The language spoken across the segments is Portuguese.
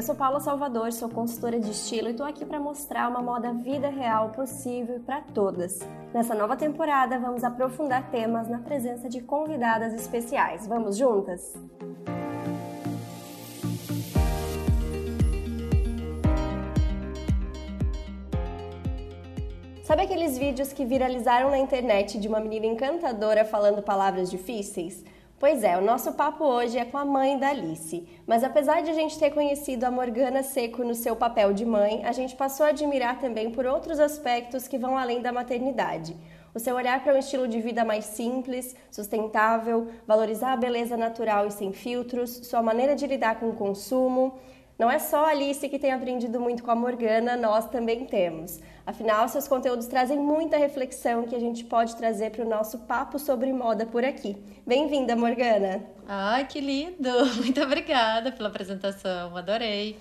Eu sou Paula Salvador, sou consultora de estilo e estou aqui para mostrar uma moda vida real possível para todas. Nessa nova temporada, vamos aprofundar temas na presença de convidadas especiais. Vamos juntas? Sabe aqueles vídeos que viralizaram na internet de uma menina encantadora falando palavras difíceis? Pois é, o nosso papo hoje é com a mãe da Alice. Mas apesar de a gente ter conhecido a Morgana Seco no seu papel de mãe, a gente passou a admirar também por outros aspectos que vão além da maternidade. O seu olhar para um estilo de vida mais simples, sustentável, valorizar a beleza natural e sem filtros, sua maneira de lidar com o consumo. Não é só a Alice que tem aprendido muito com a Morgana, nós também temos. Afinal, seus conteúdos trazem muita reflexão que a gente pode trazer para o nosso papo sobre moda por aqui. Bem-vinda, Morgana! Ai, que lindo! Muito obrigada pela apresentação, adorei.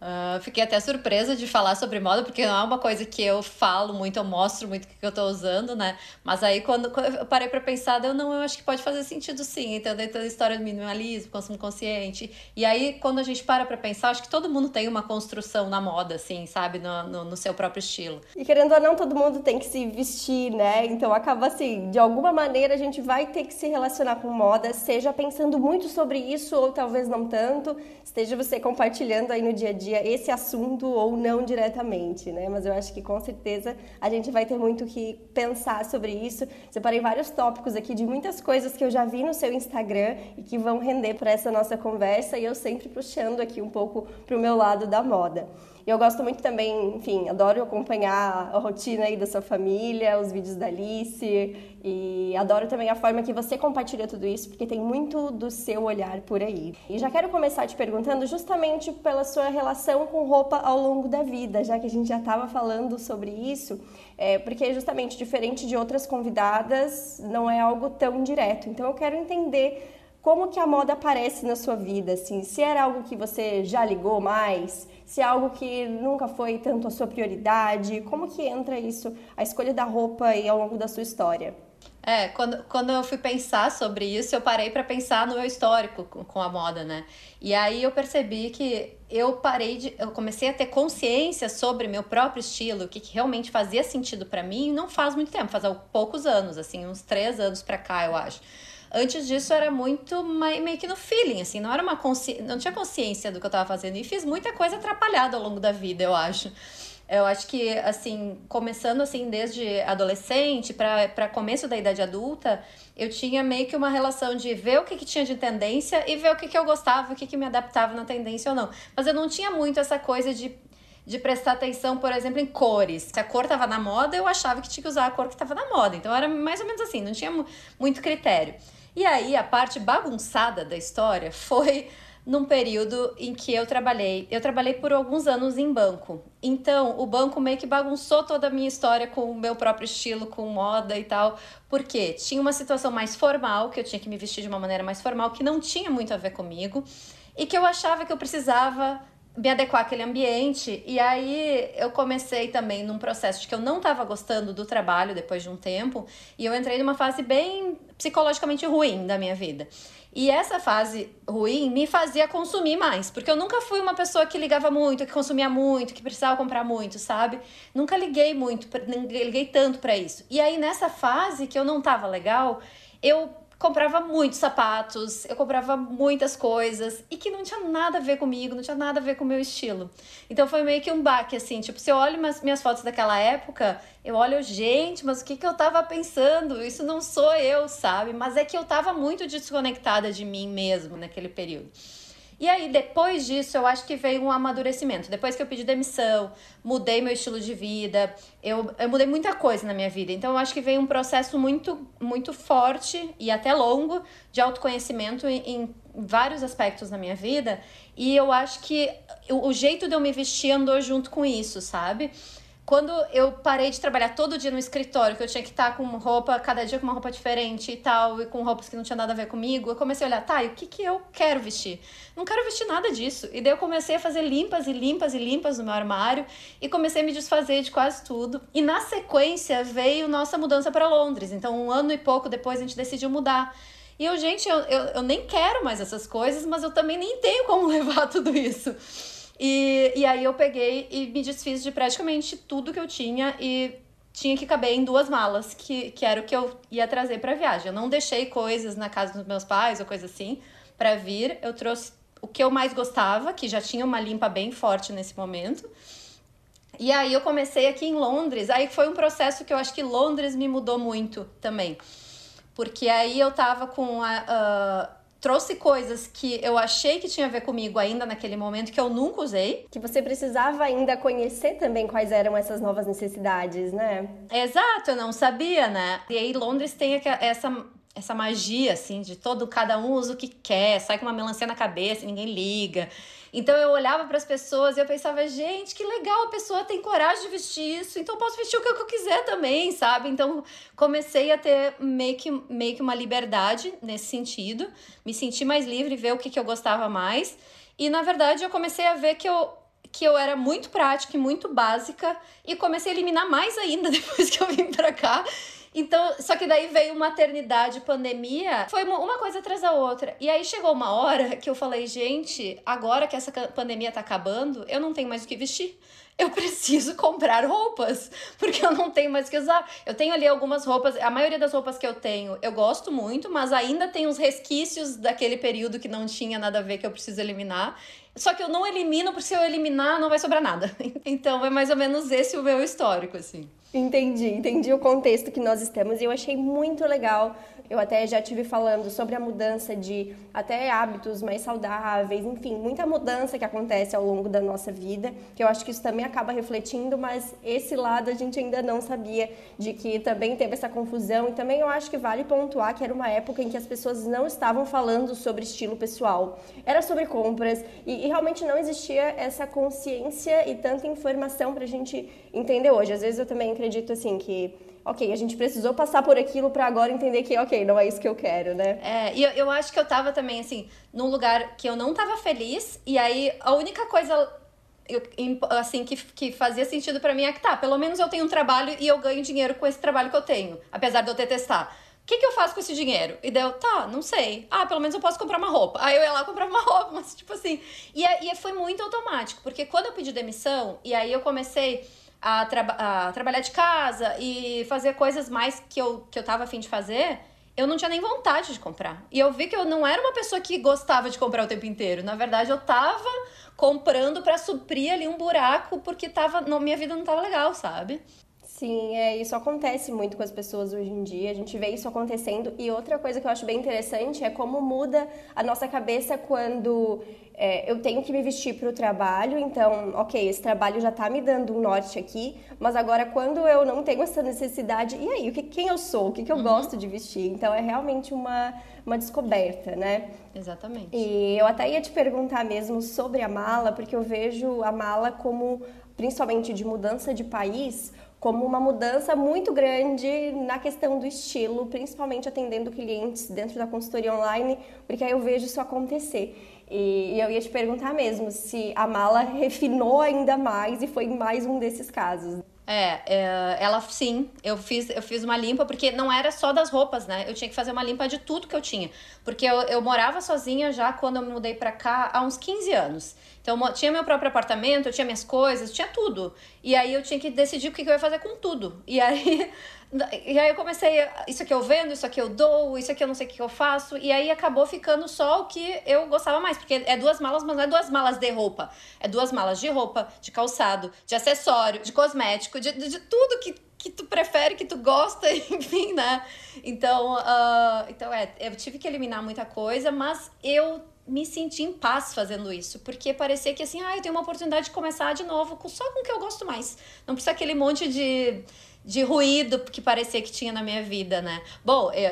Uh, fiquei até surpresa de falar sobre moda, porque não é uma coisa que eu falo muito, eu mostro muito o que eu tô usando, né? Mas aí, quando, quando eu parei para pensar, eu não, eu acho que pode fazer sentido sim. Então, dentro da história do minimalismo, consumo consciente. E aí, quando a gente para pra pensar, acho que todo mundo tem uma construção na moda, assim, sabe? No, no, no seu próprio estilo. E querendo ou não, todo mundo tem que se vestir, né? Então, acaba assim, de alguma maneira a gente vai ter que se relacionar com moda, seja pensando muito sobre isso ou talvez não tanto, esteja você compartilhando aí no dia a dia dia esse assunto ou não diretamente, né? Mas eu acho que com certeza a gente vai ter muito que pensar sobre isso. Separei vários tópicos aqui de muitas coisas que eu já vi no seu Instagram e que vão render para essa nossa conversa e eu sempre puxando aqui um pouco para o meu lado da moda. Eu gosto muito também, enfim, adoro acompanhar a rotina aí da sua família, os vídeos da Alice e adoro também a forma que você compartilha tudo isso, porque tem muito do seu olhar por aí. E já quero começar te perguntando justamente pela sua relação com roupa ao longo da vida, já que a gente já estava falando sobre isso, é, porque justamente diferente de outras convidadas, não é algo tão direto. Então eu quero entender como que a moda aparece na sua vida, assim, se era algo que você já ligou mais, se é algo que nunca foi tanto a sua prioridade, como que entra isso, a escolha da roupa aí ao longo da sua história? É, quando, quando eu fui pensar sobre isso, eu parei para pensar no meu histórico com, com a moda, né? E aí eu percebi que eu parei de. Eu comecei a ter consciência sobre meu próprio estilo, o que, que realmente fazia sentido para mim, não faz muito tempo, faz poucos anos, assim, uns três anos pra cá, eu acho. Antes disso era muito meio que no feeling, assim, não era uma consci... não tinha consciência do que eu tava fazendo e fiz muita coisa atrapalhada ao longo da vida, eu acho. Eu acho que, assim, começando assim desde adolescente para começo da idade adulta, eu tinha meio que uma relação de ver o que, que tinha de tendência e ver o que, que eu gostava, o que, que me adaptava na tendência ou não. Mas eu não tinha muito essa coisa de de prestar atenção, por exemplo, em cores. Se a cor tava na moda, eu achava que tinha que usar a cor que tava na moda. Então era mais ou menos assim, não tinha muito critério. E aí a parte bagunçada da história foi num período em que eu trabalhei. Eu trabalhei por alguns anos em banco. Então, o banco meio que bagunçou toda a minha história com o meu próprio estilo, com moda e tal, porque tinha uma situação mais formal, que eu tinha que me vestir de uma maneira mais formal, que não tinha muito a ver comigo, e que eu achava que eu precisava me adequar àquele ambiente. E aí eu comecei também num processo de que eu não estava gostando do trabalho depois de um tempo, e eu entrei numa fase bem psicologicamente ruim da minha vida. E essa fase ruim me fazia consumir mais, porque eu nunca fui uma pessoa que ligava muito, que consumia muito, que precisava comprar muito, sabe? Nunca liguei muito, liguei tanto para isso. E aí nessa fase que eu não tava legal, eu comprava muitos sapatos, eu comprava muitas coisas e que não tinha nada a ver comigo, não tinha nada a ver com o meu estilo. Então foi meio que um baque, assim, tipo, se eu olho minhas, minhas fotos daquela época, eu olho, gente, mas o que, que eu tava pensando? Isso não sou eu, sabe? Mas é que eu tava muito desconectada de mim mesmo naquele período. E aí, depois disso, eu acho que veio um amadurecimento. Depois que eu pedi demissão, mudei meu estilo de vida, eu, eu mudei muita coisa na minha vida. Então, eu acho que veio um processo muito, muito forte e até longo de autoconhecimento em, em vários aspectos na minha vida. E eu acho que o, o jeito de eu me vestir andou junto com isso, sabe? Quando eu parei de trabalhar todo dia no escritório, que eu tinha que estar com roupa, cada dia com uma roupa diferente e tal, e com roupas que não tinha nada a ver comigo, eu comecei a olhar, tá, e o que, que eu quero vestir? Não quero vestir nada disso. E daí eu comecei a fazer limpas e limpas e limpas no meu armário e comecei a me desfazer de quase tudo. E na sequência veio nossa mudança para Londres. Então, um ano e pouco depois, a gente decidiu mudar. E eu, gente, eu, eu, eu nem quero mais essas coisas, mas eu também nem tenho como levar tudo isso. E, e aí eu peguei e me desfiz de praticamente tudo que eu tinha e tinha que caber em duas malas, que, que era o que eu ia trazer para viagem. Eu não deixei coisas na casa dos meus pais ou coisa assim para vir. Eu trouxe o que eu mais gostava, que já tinha uma limpa bem forte nesse momento. E aí eu comecei aqui em Londres. Aí foi um processo que eu acho que Londres me mudou muito também. Porque aí eu tava com a. Uh, trouxe coisas que eu achei que tinha a ver comigo ainda naquele momento, que eu nunca usei. Que você precisava ainda conhecer também quais eram essas novas necessidades, né? Exato, eu não sabia, né? E aí Londres tem essa essa magia, assim, de todo, cada um usa o que quer, sai com uma melancia na cabeça, ninguém liga. Então eu olhava para as pessoas e eu pensava, gente, que legal, a pessoa tem coragem de vestir isso, então eu posso vestir o que eu quiser também, sabe? Então comecei a ter meio que, meio que uma liberdade nesse sentido, me senti mais livre, ver o que, que eu gostava mais. E na verdade eu comecei a ver que eu, que eu era muito prática e muito básica e comecei a eliminar mais ainda depois que eu vim para cá. Então, só que daí veio maternidade, pandemia, foi uma coisa atrás da outra. E aí chegou uma hora que eu falei, gente, agora que essa pandemia tá acabando, eu não tenho mais o que vestir eu preciso comprar roupas, porque eu não tenho mais que usar. Eu tenho ali algumas roupas, a maioria das roupas que eu tenho eu gosto muito, mas ainda tem uns resquícios daquele período que não tinha nada a ver que eu preciso eliminar. Só que eu não elimino, porque se eu eliminar não vai sobrar nada. Então é mais ou menos esse o meu histórico, assim. Entendi, entendi o contexto que nós estamos e eu achei muito legal eu até já tive falando sobre a mudança de até hábitos mais saudáveis, enfim, muita mudança que acontece ao longo da nossa vida, que eu acho que isso também acaba refletindo, mas esse lado a gente ainda não sabia de que também teve essa confusão e também eu acho que vale pontuar que era uma época em que as pessoas não estavam falando sobre estilo pessoal, era sobre compras e, e realmente não existia essa consciência e tanta informação para a gente entender hoje. Às vezes eu também acredito assim que ok, a gente precisou passar por aquilo para agora entender que, ok, não é isso que eu quero, né? É, e eu, eu acho que eu tava também, assim, num lugar que eu não tava feliz, e aí a única coisa assim, que, que fazia sentido para mim é que tá, pelo menos eu tenho um trabalho e eu ganho dinheiro com esse trabalho que eu tenho, apesar de eu detestar. O que, que eu faço com esse dinheiro? E daí eu, tá, não sei. Ah, pelo menos eu posso comprar uma roupa. Aí eu ia lá comprar uma roupa, mas tipo assim. E, e foi muito automático, porque quando eu pedi demissão, e aí eu comecei a, tra a trabalhar de casa e fazer coisas mais que eu, que eu tava afim de fazer, eu não tinha nem vontade de comprar. E eu vi que eu não era uma pessoa que gostava de comprar o tempo inteiro. Na verdade, eu tava comprando para suprir ali um buraco porque tava, não, minha vida não tava legal, sabe? Sim, é, isso acontece muito com as pessoas hoje em dia, a gente vê isso acontecendo. E outra coisa que eu acho bem interessante é como muda a nossa cabeça quando é, eu tenho que me vestir para o trabalho, então, ok, esse trabalho já está me dando um norte aqui, mas agora quando eu não tenho essa necessidade, e aí, o que, quem eu sou, o que, que eu uhum. gosto de vestir? Então, é realmente uma, uma descoberta, né? Exatamente. E eu até ia te perguntar mesmo sobre a mala, porque eu vejo a mala como, principalmente de mudança de país, como uma mudança muito grande na questão do estilo, principalmente atendendo clientes dentro da consultoria online, porque aí eu vejo isso acontecer. E, eu ia te perguntar mesmo se a mala refinou ainda mais e foi mais um desses casos. É, é, ela sim, eu fiz, eu fiz uma limpa, porque não era só das roupas, né? Eu tinha que fazer uma limpa de tudo que eu tinha. Porque eu, eu morava sozinha já quando eu me mudei pra cá há uns 15 anos. Então, tinha meu próprio apartamento, eu tinha minhas coisas, tinha tudo. E aí eu tinha que decidir o que eu ia fazer com tudo. E aí e aí eu comecei, isso aqui eu vendo, isso aqui eu dou, isso aqui eu não sei o que eu faço. E aí acabou ficando só o que eu gostava mais. Porque é duas malas, mas não é duas malas de roupa. É duas malas de roupa, de calçado, de acessório, de cosmético, de, de, de tudo que, que tu prefere, que tu gosta, enfim, né? Então, uh, então é, eu tive que eliminar muita coisa, mas eu me senti em paz fazendo isso, porque parecia que assim, ah, eu tenho uma oportunidade de começar de novo só com o que eu gosto mais. Não precisa aquele monte de de ruído que parecia que tinha na minha vida, né? Bom, eu,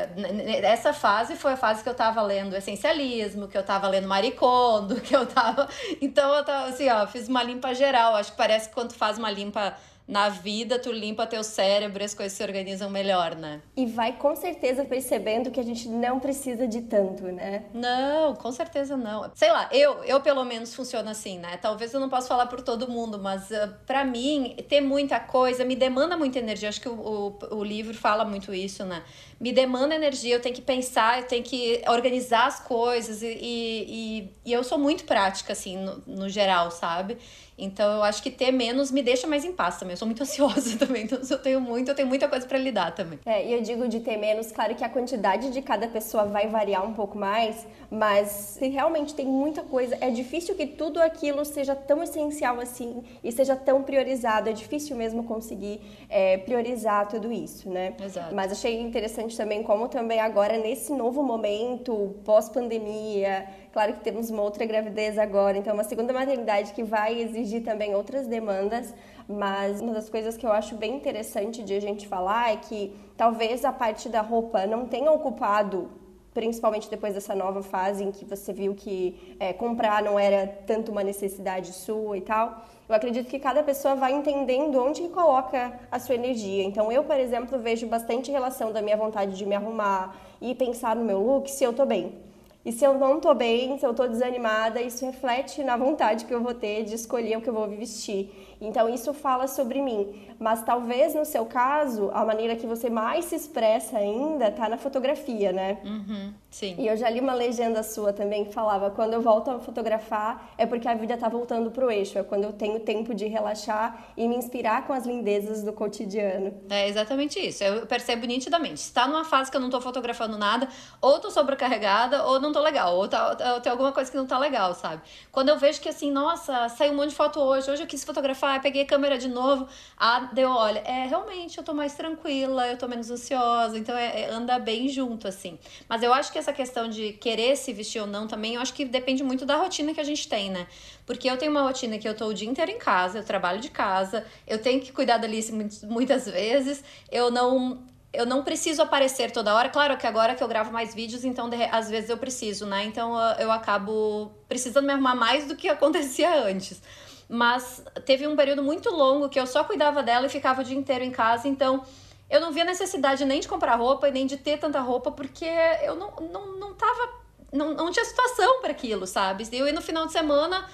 essa fase foi a fase que eu tava lendo essencialismo, que eu tava lendo maricondo, que eu tava. Então eu tava assim, ó, fiz uma limpa geral. Acho que parece que quando faz uma limpa na vida, tu limpa teu cérebro e as coisas se organizam melhor, né? E vai com certeza percebendo que a gente não precisa de tanto, né? Não, com certeza não. Sei lá, eu, eu pelo menos funciono assim, né? Talvez eu não possa falar por todo mundo, mas uh, para mim, ter muita coisa me demanda muita energia. Acho que o, o, o livro fala muito isso, né? Me demanda energia, eu tenho que pensar, eu tenho que organizar as coisas e, e, e eu sou muito prática, assim, no, no geral, sabe? Então eu acho que ter menos me deixa mais em paz também. Eu sou muito ansiosa também, então se eu tenho muito, eu tenho muita coisa para lidar também. É, e eu digo de ter menos, claro que a quantidade de cada pessoa vai variar um pouco mais, mas se realmente tem muita coisa, é difícil que tudo aquilo seja tão essencial assim e seja tão priorizado. É difícil mesmo conseguir é, priorizar tudo isso, né? Exato. Mas achei interessante também como também agora nesse novo momento pós-pandemia Claro que temos uma outra gravidez agora, então uma segunda maternidade que vai exigir também outras demandas, mas uma das coisas que eu acho bem interessante de a gente falar é que talvez a parte da roupa não tenha ocupado principalmente depois dessa nova fase em que você viu que é, comprar não era tanto uma necessidade sua e tal. Eu acredito que cada pessoa vai entendendo onde que coloca a sua energia. Então, eu, por exemplo, vejo bastante relação da minha vontade de me arrumar e pensar no meu look se eu tô bem. E se eu não tô bem, se eu tô desanimada, isso reflete na vontade que eu vou ter de escolher o que eu vou vestir. Então isso fala sobre mim. Mas talvez no seu caso, a maneira que você mais se expressa ainda tá na fotografia, né? Uhum, sim. E eu já li uma legenda sua também que falava: quando eu volto a fotografar é porque a vida tá voltando pro eixo, é quando eu tenho tempo de relaxar e me inspirar com as lindezas do cotidiano. É exatamente isso. Eu percebo nitidamente. Se tá numa fase que eu não tô fotografando nada, ou tô sobrecarregada, ou não tô legal, ou, tá, ou tem alguma coisa que não tá legal, sabe? Quando eu vejo que assim, nossa, saiu um monte de foto hoje, hoje eu quis fotografar sofá, peguei a câmera de novo. Ah, deu, olha, é realmente eu tô mais tranquila, eu tô menos ansiosa, então é, é, anda bem junto, assim. Mas eu acho que essa questão de querer se vestir ou não também, eu acho que depende muito da rotina que a gente tem, né? Porque eu tenho uma rotina que eu tô o dia inteiro em casa, eu trabalho de casa, eu tenho que cuidar da Alice muitas vezes, eu não eu não preciso aparecer toda hora. Claro que agora que eu gravo mais vídeos, então de, às vezes eu preciso, né? Então eu acabo precisando me arrumar mais do que acontecia antes mas teve um período muito longo que eu só cuidava dela e ficava o dia inteiro em casa, então eu não via necessidade nem de comprar roupa e nem de ter tanta roupa, porque eu não, não, não tava. Não, não tinha situação para aquilo, sabe? Ia no final de semana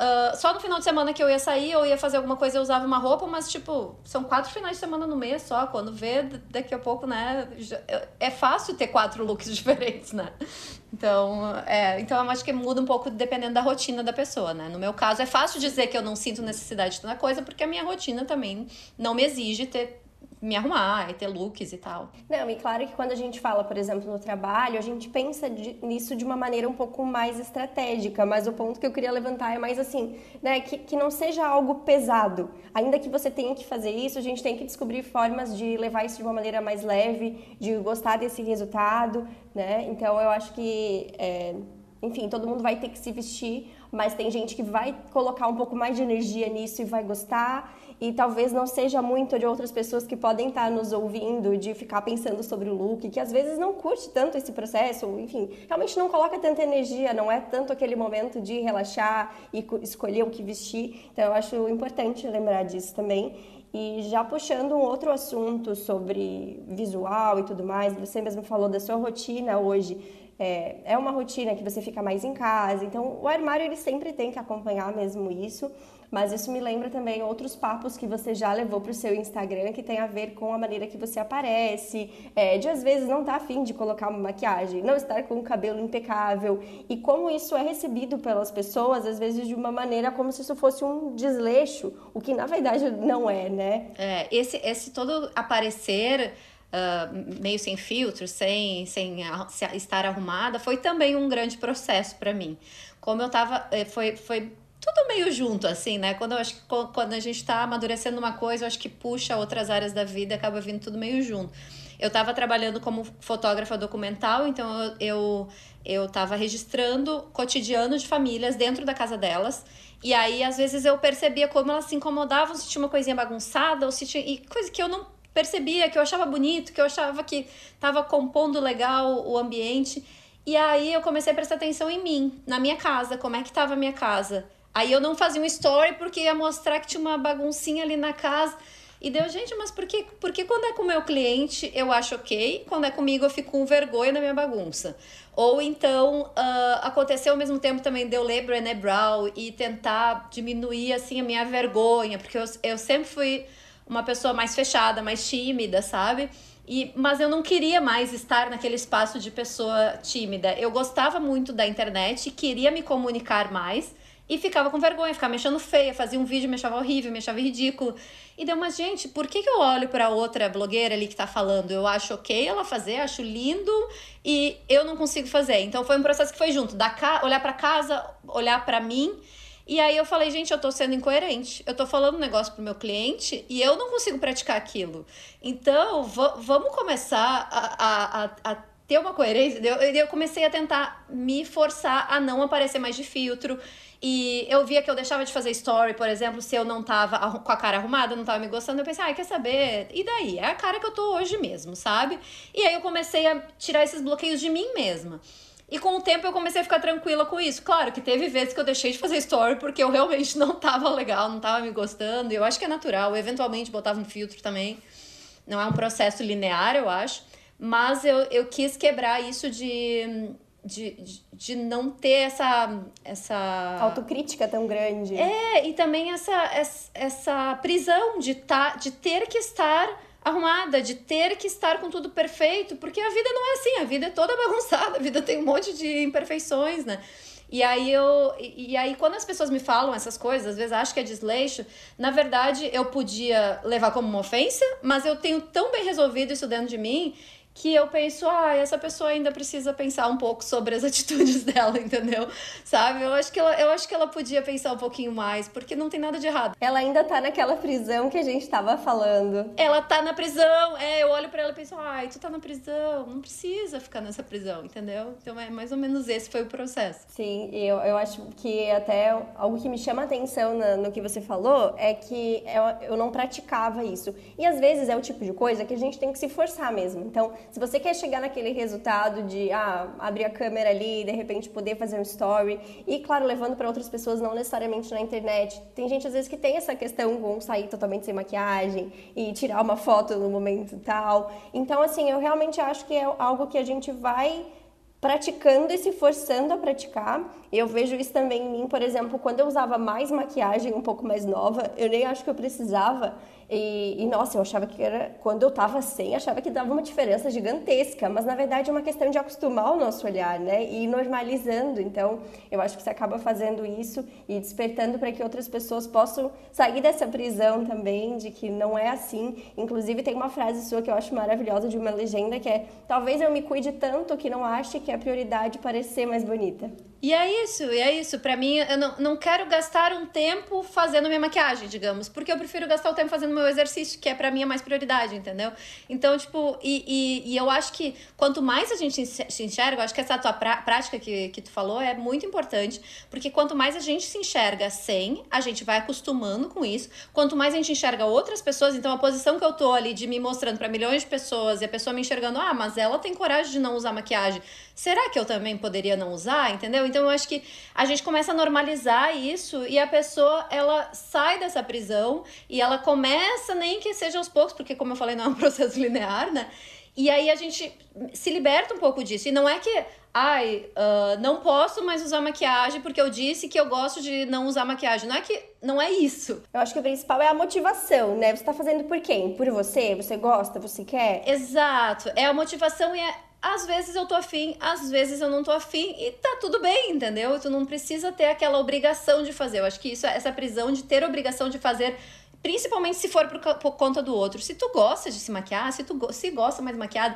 Uh, só no final de semana que eu ia sair, eu ia fazer alguma coisa, eu usava uma roupa, mas, tipo, são quatro finais de semana no mês só. Quando vê, daqui a pouco, né? Já, é fácil ter quatro looks diferentes, né? Então, é, então eu acho que muda um pouco dependendo da rotina da pessoa, né? No meu caso, é fácil dizer que eu não sinto necessidade de tanta coisa, porque a minha rotina também não me exige ter me arrumar e ter looks e tal. Não, e claro que quando a gente fala, por exemplo, no trabalho, a gente pensa de, nisso de uma maneira um pouco mais estratégica, mas o ponto que eu queria levantar é mais assim, né, que, que não seja algo pesado. Ainda que você tenha que fazer isso, a gente tem que descobrir formas de levar isso de uma maneira mais leve, de gostar desse resultado, né? Então eu acho que, é, enfim, todo mundo vai ter que se vestir, mas tem gente que vai colocar um pouco mais de energia nisso e vai gostar e talvez não seja muito de outras pessoas que podem estar nos ouvindo, de ficar pensando sobre o look, que às vezes não curte tanto esse processo, enfim, realmente não coloca tanta energia, não é tanto aquele momento de relaxar e escolher o que vestir. Então eu acho importante lembrar disso também. E já puxando um outro assunto sobre visual e tudo mais, você mesmo falou da sua rotina hoje. É, é uma rotina que você fica mais em casa, então o armário ele sempre tem que acompanhar mesmo isso. Mas isso me lembra também outros papos que você já levou para o seu Instagram que tem a ver com a maneira que você aparece, é, de às vezes não estar tá afim de colocar uma maquiagem, não estar com o cabelo impecável e como isso é recebido pelas pessoas, às vezes de uma maneira como se isso fosse um desleixo, o que na verdade não é, né? É, esse, esse todo aparecer. Uh, meio sem filtro, sem, sem estar arrumada, foi também um grande processo para mim. Como eu tava, eh, foi, foi tudo meio junto, assim, né? Quando eu acho que quando a gente tá amadurecendo uma coisa, eu acho que puxa outras áreas da vida, acaba vindo tudo meio junto. Eu estava trabalhando como fotógrafa documental, então eu, eu, eu tava registrando cotidiano de famílias dentro da casa delas. E aí, às vezes, eu percebia como elas se incomodavam se tinha uma coisinha bagunçada, ou se tinha. E coisa que eu não percebia, que eu achava bonito, que eu achava que tava compondo legal o ambiente. E aí eu comecei a prestar atenção em mim, na minha casa, como é que tava a minha casa Aí eu não fazia um story porque ia mostrar que tinha uma baguncinha ali na casa. E deu, gente, mas por que, por que quando é com o meu cliente eu acho ok, quando é comigo eu fico com vergonha da minha bagunça? Ou então uh, aconteceu ao mesmo tempo também de eu ler Brené Brown e tentar diminuir assim a minha vergonha, porque eu, eu sempre fui uma pessoa mais fechada, mais tímida, sabe? E, mas eu não queria mais estar naquele espaço de pessoa tímida. Eu gostava muito da internet, queria me comunicar mais e ficava com vergonha, ficava me achando feia, fazia um vídeo, me achava horrível, me achava ridículo. E deu, mas gente, por que, que eu olho para outra blogueira ali que tá falando? Eu acho ok ela fazer, acho lindo e eu não consigo fazer. Então foi um processo que foi junto, da ca... olhar para casa, olhar para mim. E aí eu falei, gente, eu tô sendo incoerente. Eu tô falando um negócio pro meu cliente e eu não consigo praticar aquilo. Então, vamos começar a, a, a ter uma coerência. Eu, eu comecei a tentar me forçar a não aparecer mais de filtro. E eu via que eu deixava de fazer story, por exemplo, se eu não tava com a cara arrumada, não tava me gostando, eu pensei, ah, quer saber? E daí? É a cara que eu tô hoje mesmo, sabe? E aí eu comecei a tirar esses bloqueios de mim mesma. E com o tempo eu comecei a ficar tranquila com isso. Claro que teve vezes que eu deixei de fazer story porque eu realmente não tava legal, não tava me gostando. E eu acho que é natural. Eu eventualmente botava um filtro também. Não é um processo linear, eu acho. Mas eu, eu quis quebrar isso de de, de, de, não ter essa, essa. Autocrítica tão grande. É, e também essa, essa, essa prisão de, tá, de ter que estar arrumada, de ter que estar com tudo perfeito, porque a vida não é assim, a vida é toda bagunçada, a vida tem um monte de imperfeições, né? E aí eu e, e aí quando as pessoas me falam essas coisas, às vezes acho que é desleixo, na verdade eu podia levar como uma ofensa, mas eu tenho tão bem resolvido isso dentro de mim que eu penso, ah, essa pessoa ainda precisa pensar um pouco sobre as atitudes dela, entendeu? Sabe? Eu acho que ela, eu acho que ela podia pensar um pouquinho mais, porque não tem nada de errado. Ela ainda tá naquela prisão que a gente tava falando. Ela tá na prisão. É, eu olho para ela e penso, ai, tu tá na prisão, não precisa ficar nessa prisão, entendeu? Então é mais ou menos esse foi o processo. Sim, eu, eu acho que até algo que me chama atenção no, no que você falou é que eu, eu não praticava isso. E às vezes é o tipo de coisa que a gente tem que se forçar mesmo. Então, se você quer chegar naquele resultado de ah, abrir a câmera ali e de repente poder fazer um story, e claro, levando para outras pessoas, não necessariamente na internet. Tem gente às vezes que tem essa questão com sair totalmente sem maquiagem e tirar uma foto no momento tal. Então, assim, eu realmente acho que é algo que a gente vai praticando e se forçando a praticar. Eu vejo isso também em mim, por exemplo, quando eu usava mais maquiagem um pouco mais nova, eu nem acho que eu precisava, e, e, nossa, eu achava que era. Quando eu tava sem, achava que dava uma diferença gigantesca. Mas na verdade é uma questão de acostumar o nosso olhar, né? E ir normalizando. Então, eu acho que você acaba fazendo isso e despertando para que outras pessoas possam sair dessa prisão também, de que não é assim. Inclusive, tem uma frase sua que eu acho maravilhosa de uma legenda que é: Talvez eu me cuide tanto que não ache que é prioridade parecer mais bonita. E é isso, e é isso. Para mim, eu não, não quero gastar um tempo fazendo minha maquiagem, digamos, porque eu prefiro gastar o tempo fazendo meu exercício, que é para mim a mais prioridade, entendeu? Então, tipo, e, e, e, eu acho que quanto mais a gente se enxerga, eu acho que essa tua prática que, que tu falou é muito importante, porque quanto mais a gente se enxerga sem, a gente vai acostumando com isso. Quanto mais a gente enxerga outras pessoas, então a posição que eu tô ali de me mostrando para milhões de pessoas e a pessoa me enxergando, ah, mas ela tem coragem de não usar maquiagem será que eu também poderia não usar? Entendeu? Então eu acho que a gente começa a normalizar isso e a pessoa ela sai dessa prisão e ela começa, nem que seja aos poucos, porque como eu falei, não é um processo linear, né? E aí a gente se liberta um pouco disso. E não é que, ai, uh, não posso mais usar maquiagem porque eu disse que eu gosto de não usar maquiagem. Não é que não é isso. Eu acho que o principal é a motivação, né? Você tá fazendo por quem? Por você? Você gosta? Você quer? Exato. É a motivação e é às vezes eu tô afim, às vezes eu não tô afim e tá tudo bem, entendeu? Tu não precisa ter aquela obrigação de fazer. Eu acho que isso, essa prisão de ter obrigação de fazer Principalmente se for por, por, conta do outro. Se tu gosta de se maquiar, se tu se gosta mais maquiado,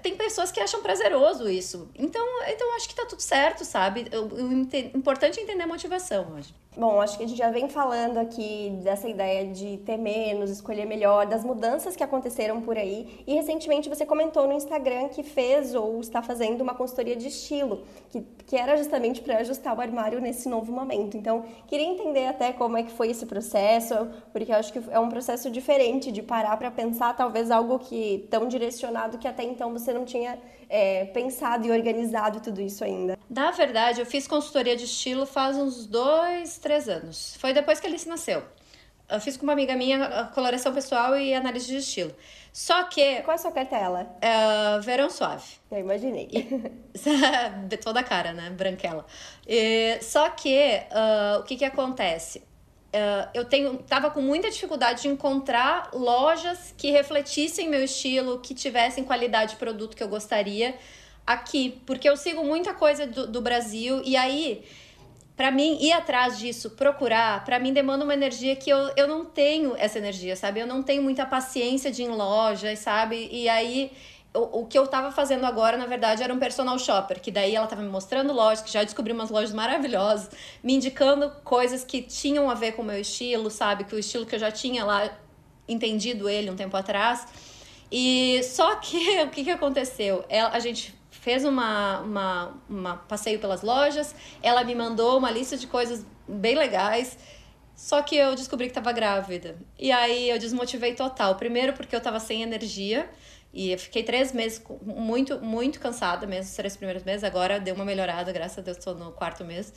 tem pessoas que acham prazeroso isso. Então, então acho que tá tudo certo, sabe? O, o importante é entender a motivação hoje. Bom, acho que a gente já vem falando aqui dessa ideia de ter menos, escolher melhor, das mudanças que aconteceram por aí. E recentemente você comentou no Instagram que fez ou está fazendo uma consultoria de estilo, que, que era justamente para ajustar o armário nesse novo momento. Então, queria entender até como é que foi esse processo, porque eu acho que é um processo diferente de parar para pensar talvez algo que tão direcionado que até então você não tinha é, pensado e organizado tudo isso ainda. Na verdade, eu fiz consultoria de estilo faz uns dois, três anos. Foi depois que a Alice nasceu. Eu fiz com uma amiga minha coloração pessoal e análise de estilo. Só que. Qual é a sua cartela? É, verão suave. Eu imaginei. de toda a cara, né? Branquela. E, só que uh, o que, que acontece? Uh, eu tenho, tava com muita dificuldade de encontrar lojas que refletissem meu estilo, que tivessem qualidade de produto que eu gostaria aqui, porque eu sigo muita coisa do, do Brasil e aí para mim ir atrás disso, procurar, para mim demanda uma energia que eu, eu não tenho essa energia, sabe? Eu não tenho muita paciência de ir em lojas, sabe? E aí o, o que eu tava fazendo agora, na verdade, era um personal shopper, que daí ela tava me mostrando lojas, que já descobri umas lojas maravilhosas, me indicando coisas que tinham a ver com o meu estilo, sabe? Que o estilo que eu já tinha lá entendido ele um tempo atrás. E só que o que, que aconteceu? Ela, a gente fez uma, uma, uma passeio pelas lojas, ela me mandou uma lista de coisas bem legais. Só que eu descobri que estava grávida. E aí eu desmotivei total. Primeiro porque eu estava sem energia. E eu fiquei três meses muito, muito cansada mesmo, os três primeiros meses. Agora deu uma melhorada, graças a Deus, estou no quarto mês.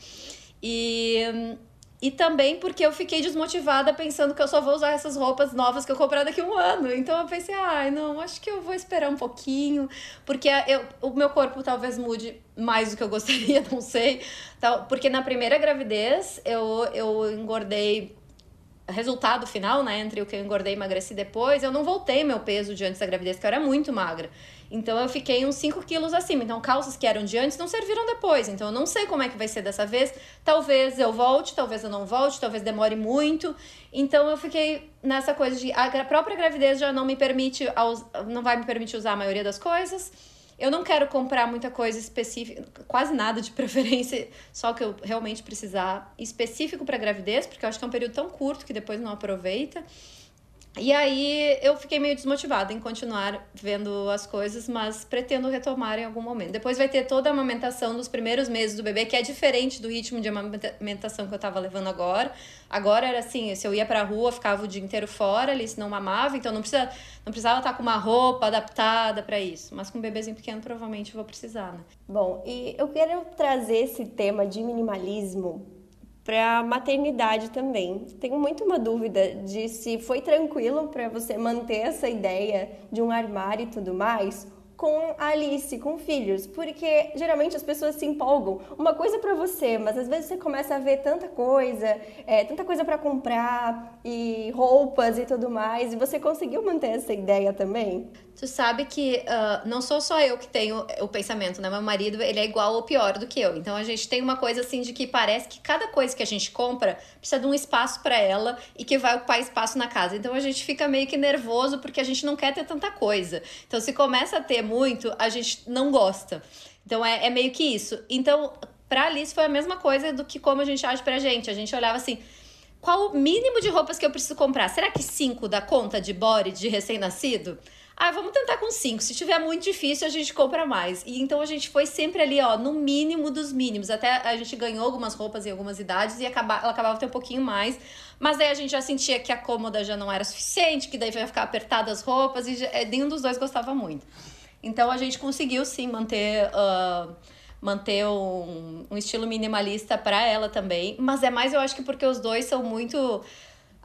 E e também porque eu fiquei desmotivada pensando que eu só vou usar essas roupas novas que eu comprei daqui a um ano. Então eu pensei, ai, não, acho que eu vou esperar um pouquinho, porque eu, o meu corpo talvez mude mais do que eu gostaria, não sei. Porque na primeira gravidez eu, eu engordei resultado final, né, entre o que eu engordei e emagreci depois, eu não voltei meu peso de antes da gravidez, que eu era muito magra. Então eu fiquei uns 5 quilos acima. Então calças que eram de antes não serviram depois. Então eu não sei como é que vai ser dessa vez. Talvez eu volte, talvez eu não volte, talvez demore muito. Então eu fiquei nessa coisa de a própria gravidez já não me permite, não vai me permitir usar a maioria das coisas. Eu não quero comprar muita coisa específica, quase nada de preferência, só que eu realmente precisar específico para gravidez, porque eu acho que é um período tão curto que depois não aproveita. E aí eu fiquei meio desmotivada em continuar vendo as coisas, mas pretendo retomar em algum momento. Depois vai ter toda a amamentação nos primeiros meses do bebê, que é diferente do ritmo de amamentação que eu tava levando agora. Agora era assim, se eu ia pra rua, ficava o dia inteiro fora, ali se não mamava, então não, precisa, não precisava estar com uma roupa adaptada para isso. Mas com um bebezinho pequeno provavelmente vou precisar, né? Bom, e eu quero trazer esse tema de minimalismo para maternidade também. Tenho muito uma dúvida de se foi tranquilo para você manter essa ideia de um armário e tudo mais, com a Alice, com filhos, porque geralmente as pessoas se empolgam. Uma coisa para você, mas às vezes você começa a ver tanta coisa, é, tanta coisa para comprar e roupas e tudo mais, e você conseguiu manter essa ideia também? Tu sabe que uh, não sou só eu que tenho o pensamento, né? Meu marido, ele é igual ou pior do que eu. Então a gente tem uma coisa assim de que parece que cada coisa que a gente compra precisa de um espaço para ela e que vai ocupar espaço na casa. Então a gente fica meio que nervoso porque a gente não quer ter tanta coisa. Então se começa a ter muito, a gente não gosta. Então é, é meio que isso. Então, pra Alice foi a mesma coisa do que como a gente age pra gente. A gente olhava assim qual o mínimo de roupas que eu preciso comprar? Será que cinco dá conta de body de recém-nascido? Ah, vamos tentar com cinco. Se tiver muito difícil, a gente compra mais. E então a gente foi sempre ali, ó, no mínimo dos mínimos. Até a gente ganhou algumas roupas em algumas idades e acaba, ela acabava ter um pouquinho mais. Mas aí a gente já sentia que a cômoda já não era suficiente, que daí ia ficar apertada as roupas, e já, é, nenhum dos dois gostava muito. Então a gente conseguiu sim manter. Uh, manter um, um estilo minimalista para ela também, mas é mais eu acho que porque os dois são muito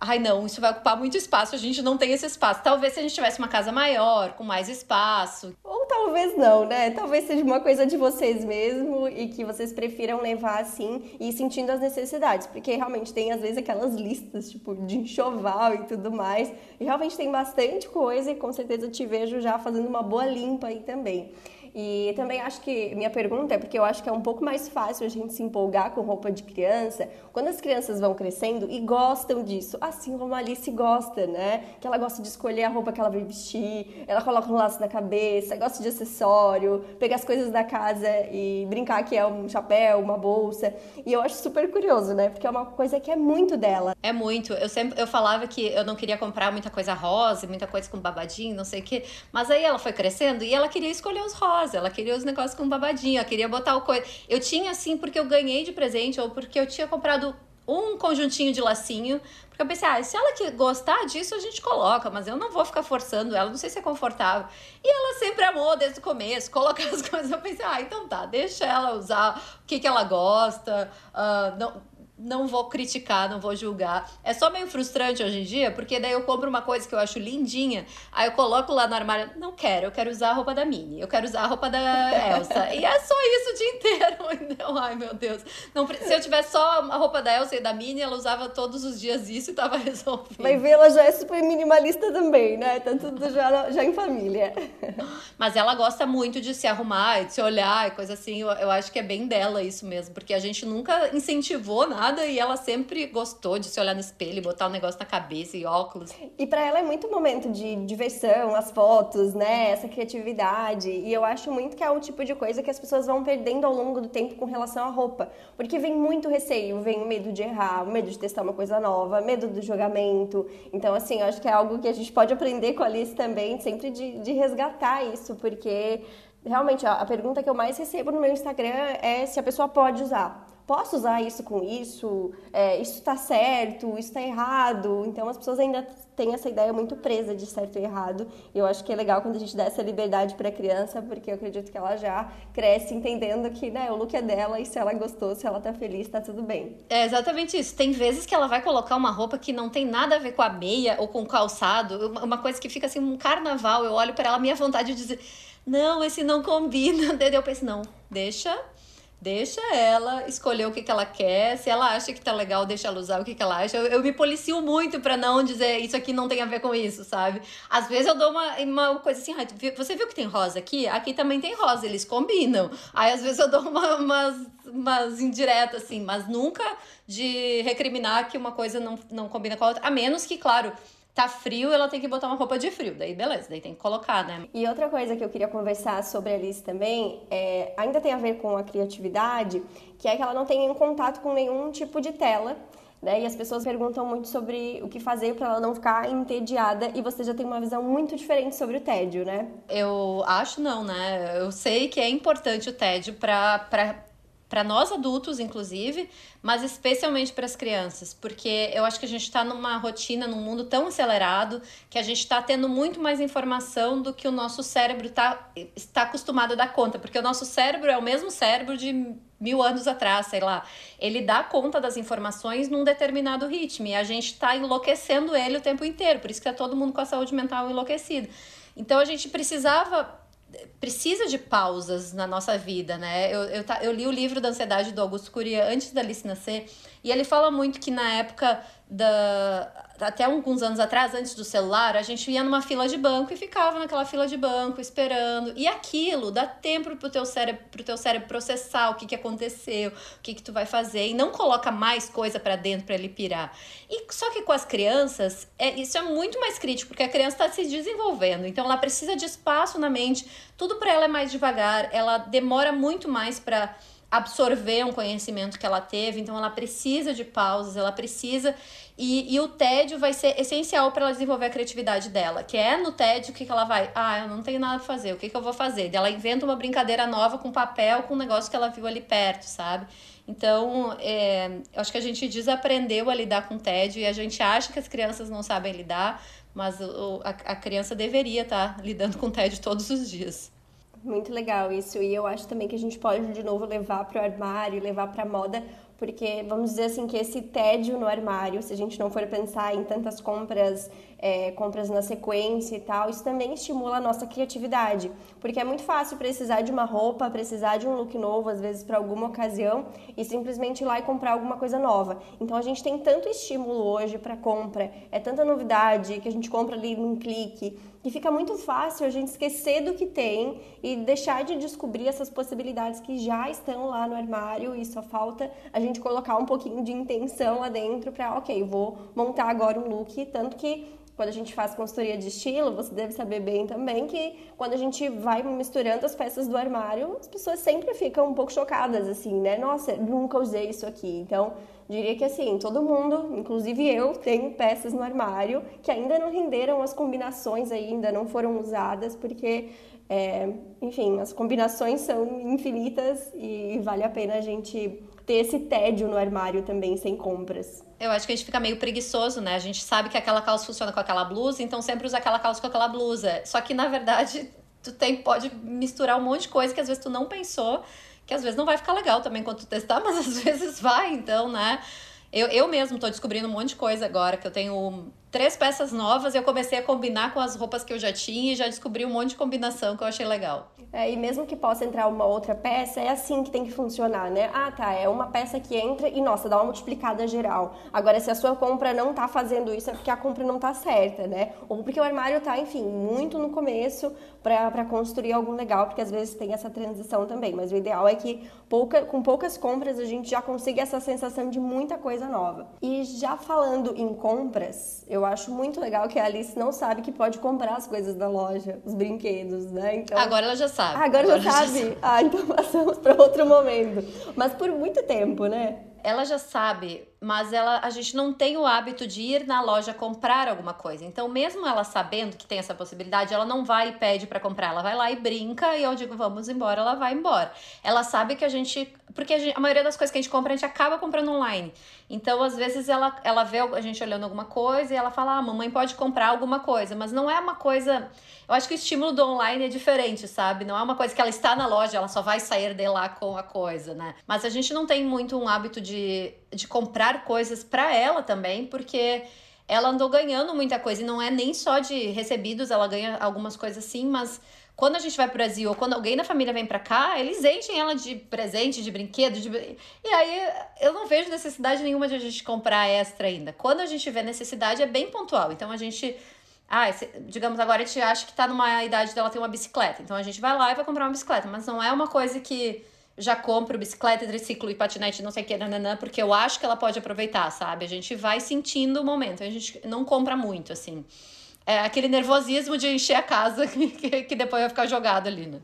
ai não, isso vai ocupar muito espaço, a gente não tem esse espaço. Talvez se a gente tivesse uma casa maior, com mais espaço. Ou talvez não, né? Talvez seja uma coisa de vocês mesmo e que vocês prefiram levar assim e sentindo as necessidades, porque realmente tem às vezes aquelas listas, tipo, de enxoval e tudo mais, e realmente tem bastante coisa e com certeza te vejo já fazendo uma boa limpa aí também. E também acho que minha pergunta é porque eu acho que é um pouco mais fácil a gente se empolgar com roupa de criança quando as crianças vão crescendo e gostam disso. Assim como a Alice gosta, né? Que ela gosta de escolher a roupa que ela vai vestir, ela coloca um laço na cabeça, gosta de acessório, pegar as coisas da casa e brincar que é um chapéu, uma bolsa. E eu acho super curioso, né? Porque é uma coisa que é muito dela. É muito. Eu sempre eu falava que eu não queria comprar muita coisa rosa, muita coisa com babadinho, não sei o quê. Mas aí ela foi crescendo e ela queria escolher os rosas gostosa. Ela queria os negócios com babadinho, ela queria botar o coisa. Eu tinha assim porque eu ganhei de presente ou porque eu tinha comprado um conjuntinho de lacinho, porque eu pensei, ah, se ela que gostar disso, a gente coloca, mas eu não vou ficar forçando ela, não sei se é confortável. E ela sempre amou desde o começo, colocar as coisas. Eu pensei, ah, então tá, deixa ela usar o que, que ela gosta. Uh, não, não vou criticar, não vou julgar. É só meio frustrante hoje em dia, porque daí eu compro uma coisa que eu acho lindinha, aí eu coloco lá no armário, não quero, eu quero usar a roupa da Minnie, eu quero usar a roupa da Elsa. e é só isso o dia inteiro. Então, ai meu Deus. Não, se eu tivesse só a roupa da Elsa e da Minnie, ela usava todos os dias isso e tava resolvido. Mas ver, ela já é super minimalista também, né? Tá tudo já, já em família. Mas ela gosta muito de se arrumar, de se olhar e coisa assim. Eu, eu acho que é bem dela isso mesmo, porque a gente nunca incentivou nada nada e ela sempre gostou de se olhar no espelho, botar um negócio na cabeça e óculos. E para ela é muito momento de diversão, as fotos, né? Essa criatividade. E eu acho muito que é o tipo de coisa que as pessoas vão perdendo ao longo do tempo com relação à roupa. Porque vem muito receio, vem o medo de errar, o medo de testar uma coisa nova, medo do julgamento. Então, assim, eu acho que é algo que a gente pode aprender com a Alice também, sempre de, de resgatar isso, porque realmente a pergunta que eu mais recebo no meu Instagram é se a pessoa pode usar posso usar isso com isso? É, isso está certo? Isso está errado? Então as pessoas ainda têm essa ideia muito presa de certo e errado. E eu acho que é legal quando a gente dá essa liberdade para a criança, porque eu acredito que ela já cresce entendendo que né, o look é dela e se ela gostou, se ela está feliz, está tudo bem. É exatamente isso. Tem vezes que ela vai colocar uma roupa que não tem nada a ver com a meia ou com o calçado, uma coisa que fica assim um carnaval. Eu olho para ela, minha vontade de dizer não, esse não combina. Eu penso, não, deixa Deixa ela escolher o que, que ela quer. Se ela acha que tá legal, deixa ela usar o que, que ela acha. Eu, eu me policio muito para não dizer isso aqui não tem a ver com isso, sabe? Às vezes eu dou uma, uma coisa assim, você viu que tem rosa aqui? Aqui também tem rosa, eles combinam. Aí às vezes eu dou uma, umas, umas indiretas, assim, mas nunca de recriminar que uma coisa não, não combina com a outra. A menos que, claro tá frio, ela tem que botar uma roupa de frio. Daí, beleza, daí tem que colocar, né? E outra coisa que eu queria conversar sobre a Alice também, é, ainda tem a ver com a criatividade, que é que ela não tem nenhum contato com nenhum tipo de tela. Né? E as pessoas perguntam muito sobre o que fazer para ela não ficar entediada e você já tem uma visão muito diferente sobre o tédio, né? Eu acho não, né? Eu sei que é importante o tédio para para nós adultos, inclusive, mas especialmente para as crianças, porque eu acho que a gente está numa rotina, num mundo tão acelerado, que a gente está tendo muito mais informação do que o nosso cérebro tá, está acostumado a dar conta, porque o nosso cérebro é o mesmo cérebro de mil anos atrás, sei lá. Ele dá conta das informações num determinado ritmo e a gente está enlouquecendo ele o tempo inteiro, por isso que está todo mundo com a saúde mental enlouquecida. Então a gente precisava precisa de pausas na nossa vida, né? Eu, eu, eu li o livro da ansiedade do Augusto Curia antes da Alice nascer, e ele fala muito que na época da até alguns anos atrás, antes do celular, a gente ia numa fila de banco e ficava naquela fila de banco esperando. E aquilo dá tempo pro teu cérebro, pro teu cérebro processar o que, que aconteceu, o que, que tu vai fazer, e não coloca mais coisa para dentro para ele pirar. E só que com as crianças, é, isso é muito mais crítico, porque a criança está se desenvolvendo, então ela precisa de espaço na mente, tudo para ela é mais devagar, ela demora muito mais para absorver um conhecimento que ela teve, então ela precisa de pausas, ela precisa. E, e o tédio vai ser essencial para ela desenvolver a criatividade dela, que é no tédio que, que ela vai, ah, eu não tenho nada para fazer, o que, que eu vou fazer? Ela inventa uma brincadeira nova com papel, com um negócio que ela viu ali perto, sabe? Então, é, acho que a gente desaprendeu a lidar com tédio e a gente acha que as crianças não sabem lidar, mas o, a, a criança deveria estar tá lidando com tédio todos os dias. Muito legal isso. E eu acho também que a gente pode, de novo, levar para o armário, levar para moda, porque vamos dizer assim que esse tédio no armário, se a gente não for pensar em tantas compras é, compras na sequência e tal, isso também estimula a nossa criatividade, porque é muito fácil precisar de uma roupa, precisar de um look novo, às vezes para alguma ocasião, e simplesmente ir lá e comprar alguma coisa nova. Então a gente tem tanto estímulo hoje para compra, é tanta novidade que a gente compra ali num clique, que fica muito fácil a gente esquecer do que tem e deixar de descobrir essas possibilidades que já estão lá no armário e só falta a gente colocar um pouquinho de intenção lá dentro para, ok, vou montar agora um look, tanto que quando a gente faz consultoria de estilo, você deve saber bem também que quando a gente vai misturando as peças do armário, as pessoas sempre ficam um pouco chocadas, assim, né? Nossa, nunca usei isso aqui. Então, diria que assim, todo mundo, inclusive eu, tenho peças no armário que ainda não renderam as combinações ainda, não foram usadas, porque, é, enfim, as combinações são infinitas e vale a pena a gente ter esse tédio no armário também sem compras. Eu acho que a gente fica meio preguiçoso, né? A gente sabe que aquela calça funciona com aquela blusa, então sempre usa aquela calça com aquela blusa. Só que na verdade, tu tem pode misturar um monte de coisa que às vezes tu não pensou, que às vezes não vai ficar legal também quando tu testar, mas às vezes vai, então, né? Eu, eu mesmo tô descobrindo um monte de coisa agora, que eu tenho três peças novas eu comecei a combinar com as roupas que eu já tinha e já descobri um monte de combinação que eu achei legal. É, e mesmo que possa entrar uma outra peça, é assim que tem que funcionar, né? Ah, tá, é uma peça que entra e, nossa, dá uma multiplicada geral. Agora, se a sua compra não tá fazendo isso, é porque a compra não tá certa, né? Ou porque o armário tá, enfim, muito no começo para construir algum legal, porque às vezes tem essa transição também. Mas o ideal é que pouca, com poucas compras a gente já consiga essa sensação de muita coisa nova. E já falando em compras, eu acho muito legal que a Alice não sabe que pode comprar as coisas da loja, os brinquedos, né? Então... Agora ela já sabe. Ah, agora, agora já, sabe? já sabe? Ah, então passamos para outro momento. Mas por muito tempo, né? Ela já sabe mas ela, a gente não tem o hábito de ir na loja comprar alguma coisa. Então, mesmo ela sabendo que tem essa possibilidade, ela não vai e pede para comprar. Ela vai lá e brinca e eu digo, vamos embora, ela vai embora. Ela sabe que a gente. Porque a, gente, a maioria das coisas que a gente compra, a gente acaba comprando online. Então, às vezes, ela, ela vê a gente olhando alguma coisa e ela fala, ah, mamãe pode comprar alguma coisa. Mas não é uma coisa. Eu acho que o estímulo do online é diferente, sabe? Não é uma coisa que ela está na loja, ela só vai sair de lá com a coisa, né? Mas a gente não tem muito um hábito de, de comprar coisas para ela também, porque ela andou ganhando muita coisa e não é nem só de recebidos, ela ganha algumas coisas sim, mas quando a gente vai pro Brasil ou quando alguém na família vem para cá, eles enchem ela de presente, de brinquedo, de... e aí eu não vejo necessidade nenhuma de a gente comprar extra ainda. Quando a gente vê necessidade é bem pontual. Então a gente ah, digamos agora a gente acha que tá numa idade dela ter uma bicicleta. Então a gente vai lá e vai comprar uma bicicleta, mas não é uma coisa que já compro bicicleta, triciclo e patinete, não sei o que, nananã, porque eu acho que ela pode aproveitar, sabe? A gente vai sentindo o momento, a gente não compra muito, assim. É aquele nervosismo de encher a casa que, que depois vai ficar jogado ali, né?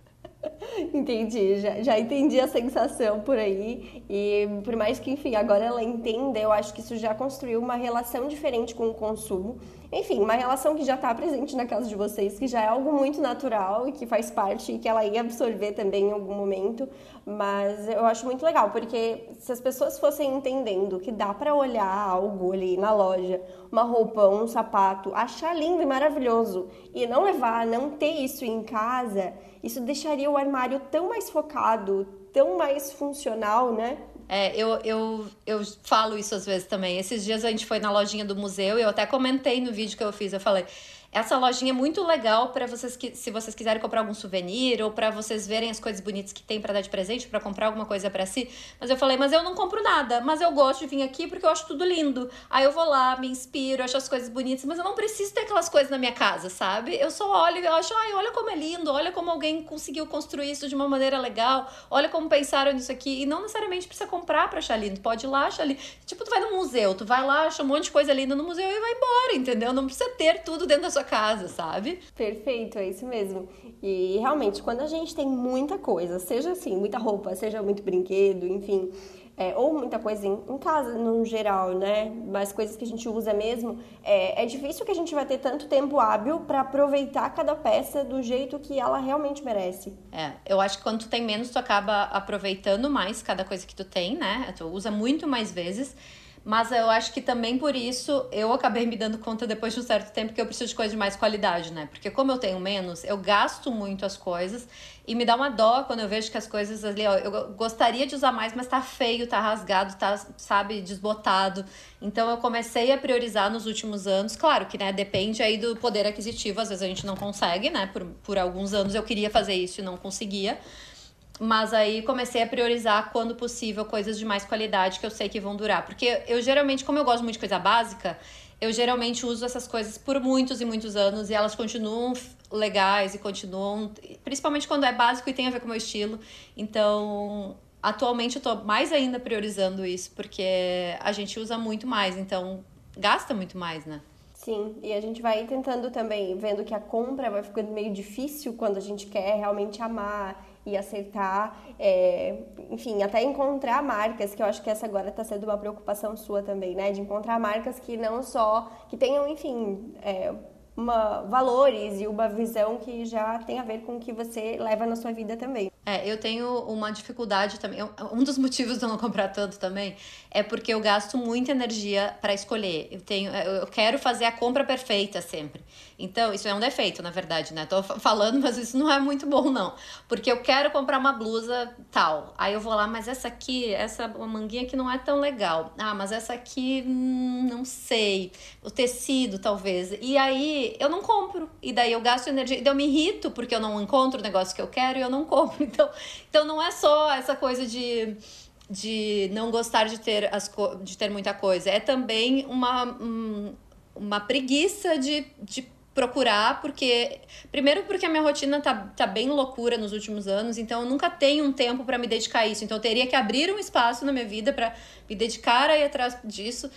Entendi, já, já entendi a sensação por aí. E por mais que, enfim, agora ela entenda, eu acho que isso já construiu uma relação diferente com o consumo. Enfim, uma relação que já está presente na casa de vocês, que já é algo muito natural e que faz parte e que ela ia absorver também em algum momento. Mas eu acho muito legal, porque se as pessoas fossem entendendo que dá para olhar algo ali na loja, uma roupa, um sapato, achar lindo e maravilhoso e não levar, não ter isso em casa isso deixaria o armário tão mais focado, tão mais funcional, né? É, eu, eu, eu falo isso às vezes também. Esses dias a gente foi na lojinha do museu e eu até comentei no vídeo que eu fiz. Eu falei: essa lojinha é muito legal para vocês que se vocês quiserem comprar algum souvenir ou para vocês verem as coisas bonitas que tem para dar de presente, para comprar alguma coisa para si. Mas eu falei, mas eu não compro nada, mas eu gosto de vir aqui porque eu acho tudo lindo. Aí eu vou lá, me inspiro, acho as coisas bonitas, mas eu não preciso ter aquelas coisas na minha casa, sabe? Eu só olho e acho, ai, olha como é lindo, olha como alguém conseguiu construir isso de uma maneira legal, olha como pensaram nisso aqui. E não necessariamente precisa comprar para achar lindo, pode ir lá achar lindo. Tipo, tu vai no museu, tu vai lá, acha um monte de coisa linda no museu e vai embora, entendeu? Não precisa ter tudo dentro da sua casa, sabe? Perfeito, é isso mesmo. E realmente, quando a gente tem muita coisa, seja assim, muita roupa, seja muito brinquedo, enfim, é, ou muita coisa em, em, casa no geral, né? Mas coisas que a gente usa mesmo, é, é difícil que a gente vai ter tanto tempo hábil para aproveitar cada peça do jeito que ela realmente merece. É, eu acho que quando tu tem menos, tu acaba aproveitando mais cada coisa que tu tem, né? Tu usa muito mais vezes. Mas eu acho que também por isso eu acabei me dando conta depois de um certo tempo que eu preciso de coisa de mais qualidade, né? Porque como eu tenho menos, eu gasto muito as coisas e me dá uma dó quando eu vejo que as coisas ali, ó, eu gostaria de usar mais, mas tá feio, tá rasgado, tá, sabe, desbotado. Então eu comecei a priorizar nos últimos anos. Claro que, né, depende aí do poder aquisitivo, às vezes a gente não consegue, né? Por, por alguns anos eu queria fazer isso e não conseguia. Mas aí comecei a priorizar, quando possível, coisas de mais qualidade que eu sei que vão durar. Porque eu geralmente, como eu gosto muito de coisa básica, eu geralmente uso essas coisas por muitos e muitos anos e elas continuam legais e continuam. Principalmente quando é básico e tem a ver com o meu estilo. Então, atualmente eu tô mais ainda priorizando isso, porque a gente usa muito mais, então gasta muito mais, né? Sim, e a gente vai tentando também, vendo que a compra vai ficando meio difícil quando a gente quer realmente amar e acertar, é, enfim, até encontrar marcas, que eu acho que essa agora está sendo uma preocupação sua também, né? De encontrar marcas que não só, que tenham, enfim, é, uma, valores e uma visão que já tem a ver com o que você leva na sua vida também. É, eu tenho uma dificuldade também. Um dos motivos de eu não comprar tanto também é porque eu gasto muita energia para escolher. Eu tenho, eu quero fazer a compra perfeita sempre. Então, isso é um defeito, na verdade, né? Tô falando, mas isso não é muito bom, não. Porque eu quero comprar uma blusa tal. Aí eu vou lá, mas essa aqui, essa manguinha aqui não é tão legal. Ah, mas essa aqui, hum, não sei. O tecido, talvez. E aí eu não compro. E daí eu gasto energia. E daí eu me irrito porque eu não encontro o negócio que eu quero e eu não compro. Então, então não é só essa coisa de, de não gostar de ter, as, de ter muita coisa. É também uma, uma preguiça de, de procurar, porque. Primeiro, porque a minha rotina tá, tá bem loucura nos últimos anos, então eu nunca tenho um tempo para me dedicar a isso. Então eu teria que abrir um espaço na minha vida para me dedicar a ir atrás disso.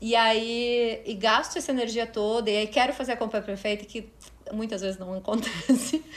E aí, e gasto essa energia toda, e aí quero fazer a compra perfeita, que muitas vezes não acontece.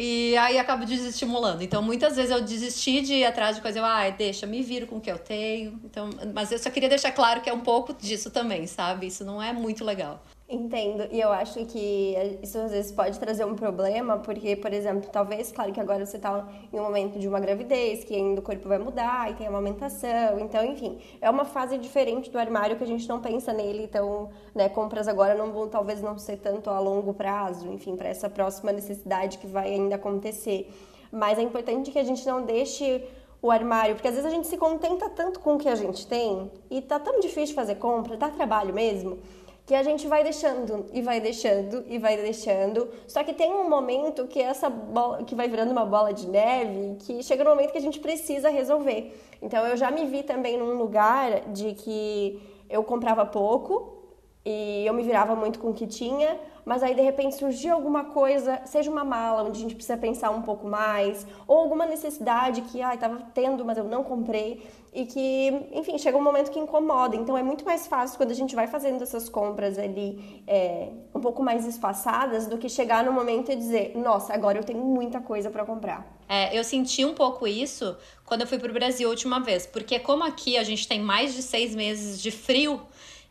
E aí acabo desestimulando. Então, muitas vezes eu desisti de ir atrás de coisa, eu, ah, deixa, me viro com o que eu tenho. Então, mas eu só queria deixar claro que é um pouco disso também, sabe? Isso não é muito legal. Entendo, e eu acho que isso às vezes pode trazer um problema, porque, por exemplo, talvez, claro que agora você está em um momento de uma gravidez, que ainda o corpo vai mudar e tem a amamentação, então, enfim, é uma fase diferente do armário que a gente não pensa nele, então, né, compras agora não vão, talvez não ser tanto a longo prazo, enfim, para essa próxima necessidade que vai ainda acontecer. Mas é importante que a gente não deixe o armário, porque às vezes a gente se contenta tanto com o que a gente tem e tá tão difícil fazer compra, dá trabalho mesmo que a gente vai deixando e vai deixando e vai deixando. Só que tem um momento que essa bola, que vai virando uma bola de neve, que chega no momento que a gente precisa resolver. Então eu já me vi também num lugar de que eu comprava pouco e eu me virava muito com o que tinha, mas aí de repente surgiu alguma coisa, seja uma mala onde a gente precisa pensar um pouco mais, ou alguma necessidade que ai estava tendo, mas eu não comprei e que, enfim, chega um momento que incomoda. Então é muito mais fácil quando a gente vai fazendo essas compras ali é, um pouco mais espaçadas do que chegar no momento e dizer, nossa, agora eu tenho muita coisa para comprar. É, eu senti um pouco isso quando eu fui para o Brasil a última vez, porque como aqui a gente tem mais de seis meses de frio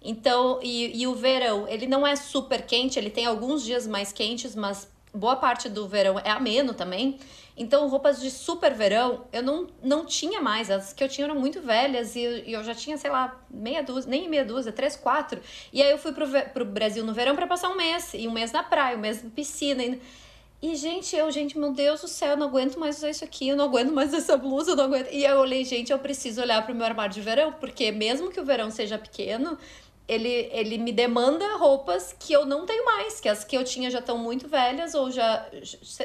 então, e, e o verão, ele não é super quente, ele tem alguns dias mais quentes, mas boa parte do verão é ameno também. Então, roupas de super verão, eu não, não tinha mais. As que eu tinha eram muito velhas e, e eu já tinha, sei lá, meia dúzia, nem meia dúzia, três, quatro. E aí eu fui pro, pro Brasil no verão para passar um mês. E um mês na praia, um mês na piscina. E, e, gente, eu, gente, meu Deus do céu, eu não aguento mais usar isso aqui, eu não aguento mais essa blusa, eu não aguento. E eu olhei, gente, eu preciso olhar pro meu armário de verão, porque mesmo que o verão seja pequeno, ele, ele me demanda roupas que eu não tenho mais, que as que eu tinha já estão muito velhas ou já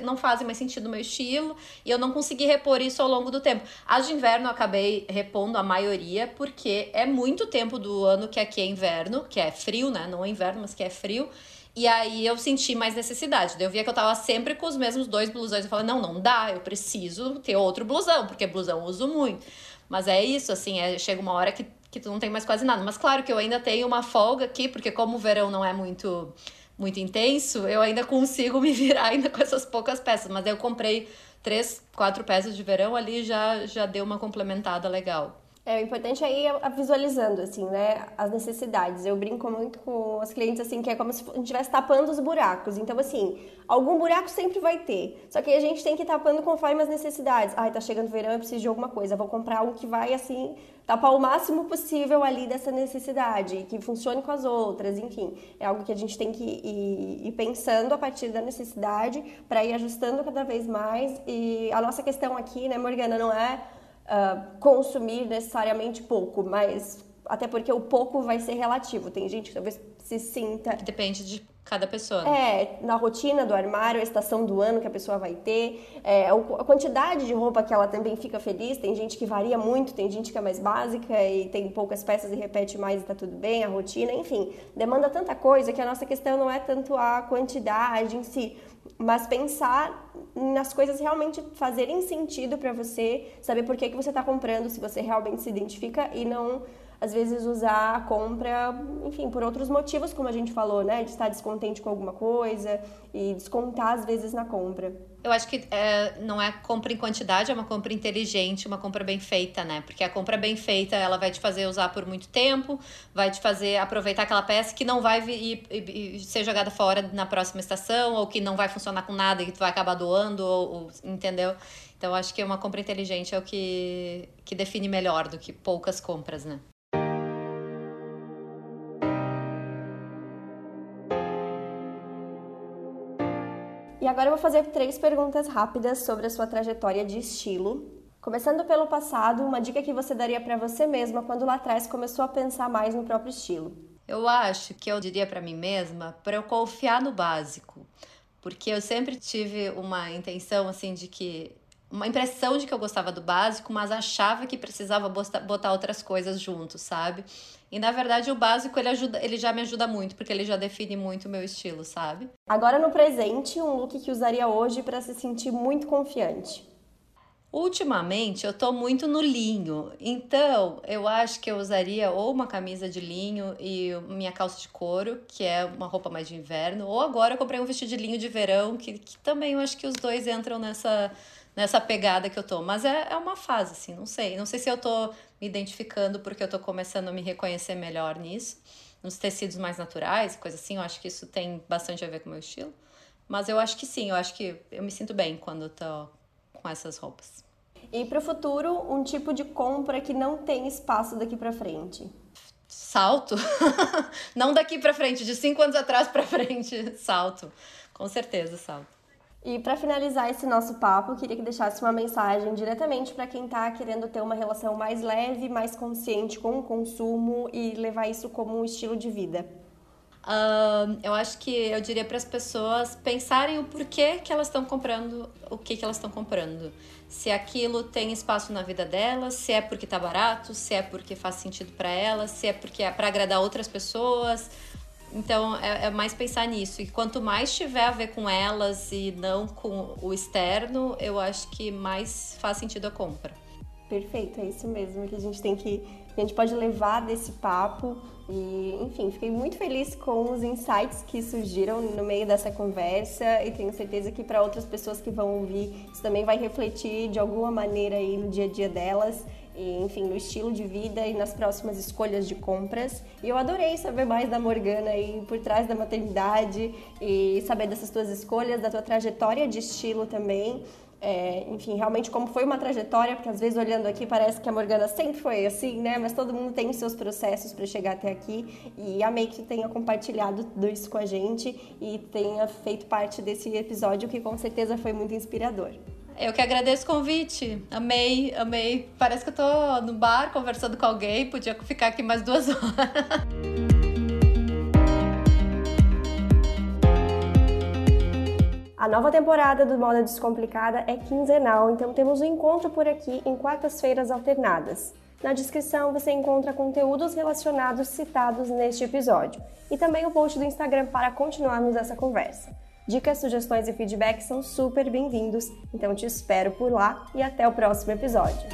não fazem mais sentido no meu estilo, e eu não consegui repor isso ao longo do tempo. As de inverno eu acabei repondo a maioria, porque é muito tempo do ano que aqui é inverno, que é frio, né? Não é inverno, mas que é frio. E aí eu senti mais necessidade. Eu via que eu tava sempre com os mesmos dois blusões. Eu falei, não, não dá, eu preciso ter outro blusão, porque blusão eu uso muito. Mas é isso, assim, é, chega uma hora que que tu não tem mais quase nada. Mas claro que eu ainda tenho uma folga aqui, porque como o verão não é muito muito intenso, eu ainda consigo me virar ainda com essas poucas peças. Mas eu comprei três, quatro peças de verão ali já já deu uma complementada legal. É, o importante é ir visualizando, assim, né, as necessidades. Eu brinco muito com as clientes, assim, que é como se a gente estivesse tapando os buracos. Então, assim, algum buraco sempre vai ter. Só que a gente tem que ir tapando conforme as necessidades. Ai, tá chegando o verão, eu preciso de alguma coisa. Vou comprar algo que vai, assim, tapar o máximo possível ali dessa necessidade, que funcione com as outras, enfim. É algo que a gente tem que ir, ir pensando a partir da necessidade para ir ajustando cada vez mais. E a nossa questão aqui, né, Morgana, não é uh, consumir necessariamente pouco, mas até porque o pouco vai ser relativo. Tem gente que talvez se sinta. Depende de cada pessoa. Né? É, na rotina do armário, a estação do ano que a pessoa vai ter, é, a quantidade de roupa que ela também fica feliz. Tem gente que varia muito, tem gente que é mais básica e tem poucas peças e repete mais e tá tudo bem, a rotina, enfim. Demanda tanta coisa que a nossa questão não é tanto a quantidade em si, mas pensar nas coisas realmente fazerem sentido para você, saber por que, que você está comprando, se você realmente se identifica e não às vezes usar a compra, enfim, por outros motivos, como a gente falou, né? De estar descontente com alguma coisa e descontar às vezes na compra. Eu acho que é, não é compra em quantidade, é uma compra inteligente, uma compra bem feita, né? Porque a compra bem feita, ela vai te fazer usar por muito tempo, vai te fazer aproveitar aquela peça que não vai vir, ser jogada fora na próxima estação, ou que não vai funcionar com nada e que tu vai acabar doando, ou, ou, entendeu? Então acho que uma compra inteligente é o que, que define melhor do que poucas compras, né? Agora eu vou fazer três perguntas rápidas sobre a sua trajetória de estilo. Começando pelo passado, uma dica que você daria para você mesma quando lá atrás começou a pensar mais no próprio estilo? Eu acho que eu diria para mim mesma para eu confiar no básico, porque eu sempre tive uma intenção assim de que uma impressão de que eu gostava do básico, mas achava que precisava botar outras coisas junto, sabe? E na verdade o básico ele ajuda, ele já me ajuda muito, porque ele já define muito o meu estilo, sabe? Agora no presente, um look que usaria hoje para se sentir muito confiante. Ultimamente eu tô muito no linho, então eu acho que eu usaria ou uma camisa de linho e minha calça de couro, que é uma roupa mais de inverno, ou agora eu comprei um vestido de linho de verão, que, que também eu acho que os dois entram nessa, nessa pegada que eu tô. Mas é, é uma fase, assim, não sei. Não sei se eu tô me identificando porque eu tô começando a me reconhecer melhor nisso. Nos tecidos mais naturais, coisa assim, eu acho que isso tem bastante a ver com o meu estilo. Mas eu acho que sim, eu acho que eu me sinto bem quando eu tô com essas roupas. E para o futuro, um tipo de compra que não tem espaço daqui para frente? Salto. não daqui para frente, de cinco anos atrás para frente, salto. Com certeza, salto. E para finalizar esse nosso papo, queria que deixasse uma mensagem diretamente para quem está querendo ter uma relação mais leve, mais consciente com o consumo e levar isso como um estilo de vida. Uh, eu acho que eu diria para as pessoas pensarem o porquê que elas estão comprando, o que, que elas estão comprando. Se aquilo tem espaço na vida delas, se é porque está barato, se é porque faz sentido para elas, se é porque é para agradar outras pessoas então é, é, mais pensar nisso. E quanto mais tiver a ver com elas e não com o externo, eu acho que mais faz sentido a compra. Perfeito, é isso mesmo que a gente tem que. A gente pode levar desse papo. E, enfim, fiquei muito feliz com os insights que surgiram no meio dessa conversa e tenho certeza que para outras pessoas que vão ouvir isso também vai refletir de alguma maneira aí no dia a dia delas e, enfim, no estilo de vida e nas próximas escolhas de compras. E eu adorei saber mais da Morgana aí por trás da maternidade e saber dessas tuas escolhas, da tua trajetória de estilo também. É, enfim, realmente como foi uma trajetória, porque às vezes olhando aqui parece que a Morgana sempre foi assim, né? Mas todo mundo tem os seus processos para chegar até aqui e amei que tenha compartilhado tudo isso com a gente e tenha feito parte desse episódio que com certeza foi muito inspirador. Eu que agradeço o convite. Amei, amei. Parece que eu tô no bar conversando com alguém. Podia ficar aqui mais duas horas. A nova temporada do Moda Descomplicada é quinzenal, então temos um encontro por aqui em quartas-feiras alternadas. Na descrição você encontra conteúdos relacionados citados neste episódio e também o post do Instagram para continuarmos essa conversa. Dicas, sugestões e feedbacks são super bem-vindos, então te espero por lá e até o próximo episódio.